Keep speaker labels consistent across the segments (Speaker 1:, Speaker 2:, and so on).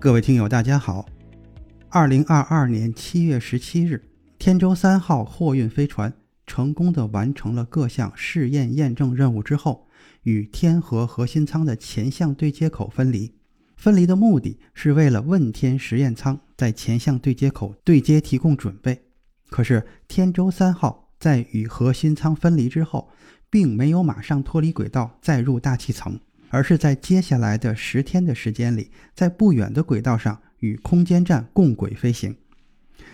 Speaker 1: 各位听友，大家好。二零二二年七月十七日，天舟三号货运飞船成功的完成了各项试验验证任务之后，与天河核心舱的前向对接口分离。分离的目的是为了问天实验舱在前向对接口对接提供准备。可是，天舟三号在与核心舱分离之后，并没有马上脱离轨道再入大气层。而是在接下来的十天的时间里，在不远的轨道上与空间站共轨飞行，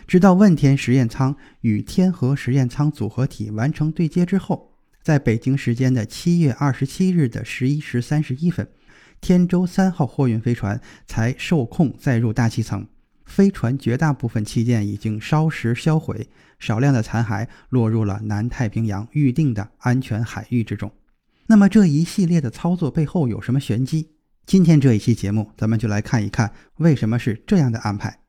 Speaker 1: 直到问天实验舱与天河实验舱组合体完成对接之后，在北京时间的七月二十七日的十一时三十一分，天舟三号货运飞船才受控载入大气层。飞船绝大部分器件已经烧蚀销毁，少量的残骸落入了南太平洋预定的安全海域之中。那么这一系列的操作背后有什么玄机？今天这一期节目，咱们就来看一看为什么是这样的安排。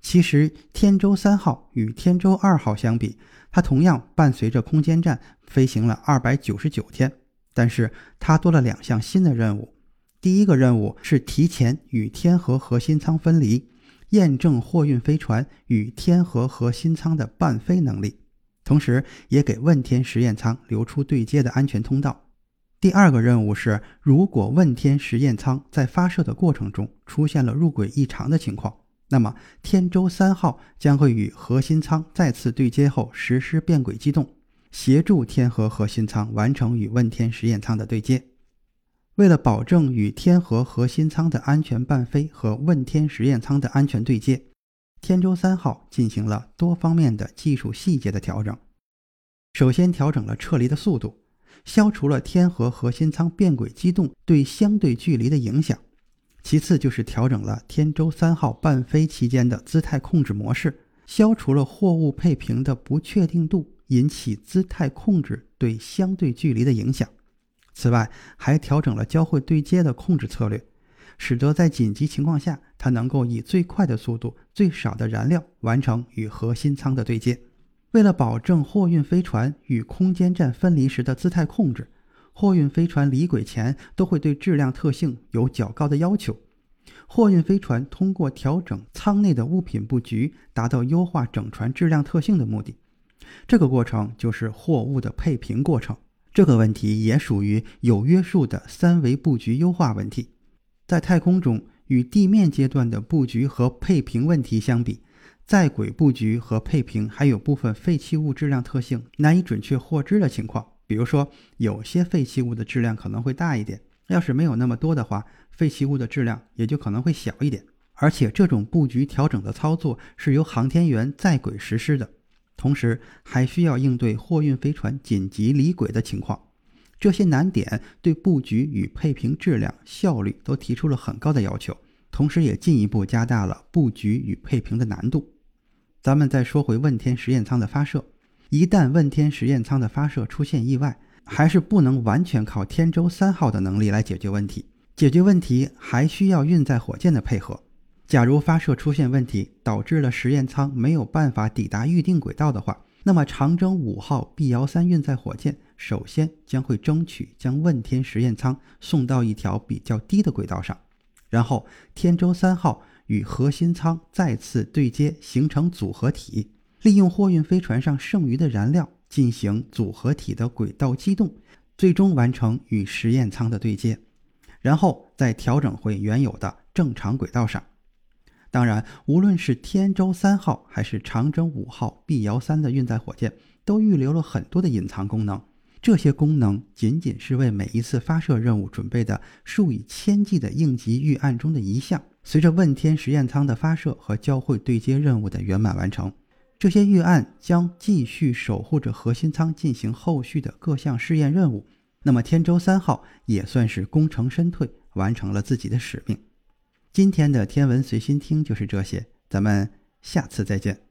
Speaker 1: 其实，天舟三号与天舟二号相比，它同样伴随着空间站飞行了二百九十九天，但是它多了两项新的任务。第一个任务是提前与天河核心舱分离，验证货运飞船与天河核心舱的伴飞能力，同时也给问天实验舱留出对接的安全通道。第二个任务是，如果问天实验舱在发射的过程中出现了入轨异常的情况，那么天舟三号将会与核心舱再次对接后实施变轨机动，协助天河核心舱完成与问天实验舱的对接。为了保证与天河核心舱的安全伴飞和问天实验舱的安全对接，天舟三号进行了多方面的技术细节的调整。首先，调整了撤离的速度。消除了天和核心舱变轨机动对相对距离的影响。其次就是调整了天舟三号伴飞期间的姿态控制模式，消除了货物配平的不确定度引起姿态控制对相对距离的影响。此外，还调整了交会对接的控制策略，使得在紧急情况下，它能够以最快的速度、最少的燃料完成与核心舱的对接。为了保证货运飞船与空间站分离时的姿态控制，货运飞船离轨前都会对质量特性有较高的要求。货运飞船通过调整舱内的物品布局，达到优化整船质量特性的目的。这个过程就是货物的配平过程。这个问题也属于有约束的三维布局优化问题。在太空中，与地面阶段的布局和配平问题相比，在轨布局和配平还有部分废弃物质量特性难以准确获知的情况，比如说有些废弃物的质量可能会大一点，要是没有那么多的话，废弃物的质量也就可能会小一点。而且这种布局调整的操作是由航天员在轨实施的，同时还需要应对货运飞船紧急离轨的情况。这些难点对布局与配平质量效率都提出了很高的要求，同时也进一步加大了布局与配平的难度。咱们再说回问天实验舱的发射，一旦问天实验舱的发射出现意外，还是不能完全靠天舟三号的能力来解决问题。解决问题还需要运载火箭的配合。假如发射出现问题，导致了实验舱没有办法抵达预定轨道的话，那么长征五号 B 遥三运载火箭首先将会争取将问天实验舱送到一条比较低的轨道上，然后天舟三号。与核心舱再次对接，形成组合体，利用货运飞船上剩余的燃料进行组合体的轨道机动，最终完成与实验舱的对接，然后再调整回原有的正常轨道上。当然，无论是天舟三号还是长征五号 B 遥三的运载火箭，都预留了很多的隐藏功能。这些功能仅仅是为每一次发射任务准备的数以千计的应急预案中的一项。随着问天实验舱的发射和交会对接任务的圆满完成，这些预案将继续守护着核心舱进行后续的各项试验任务，那么天舟三号也算是功成身退，完成了自己的使命。今天的天文随心听就是这些，咱们下次再见。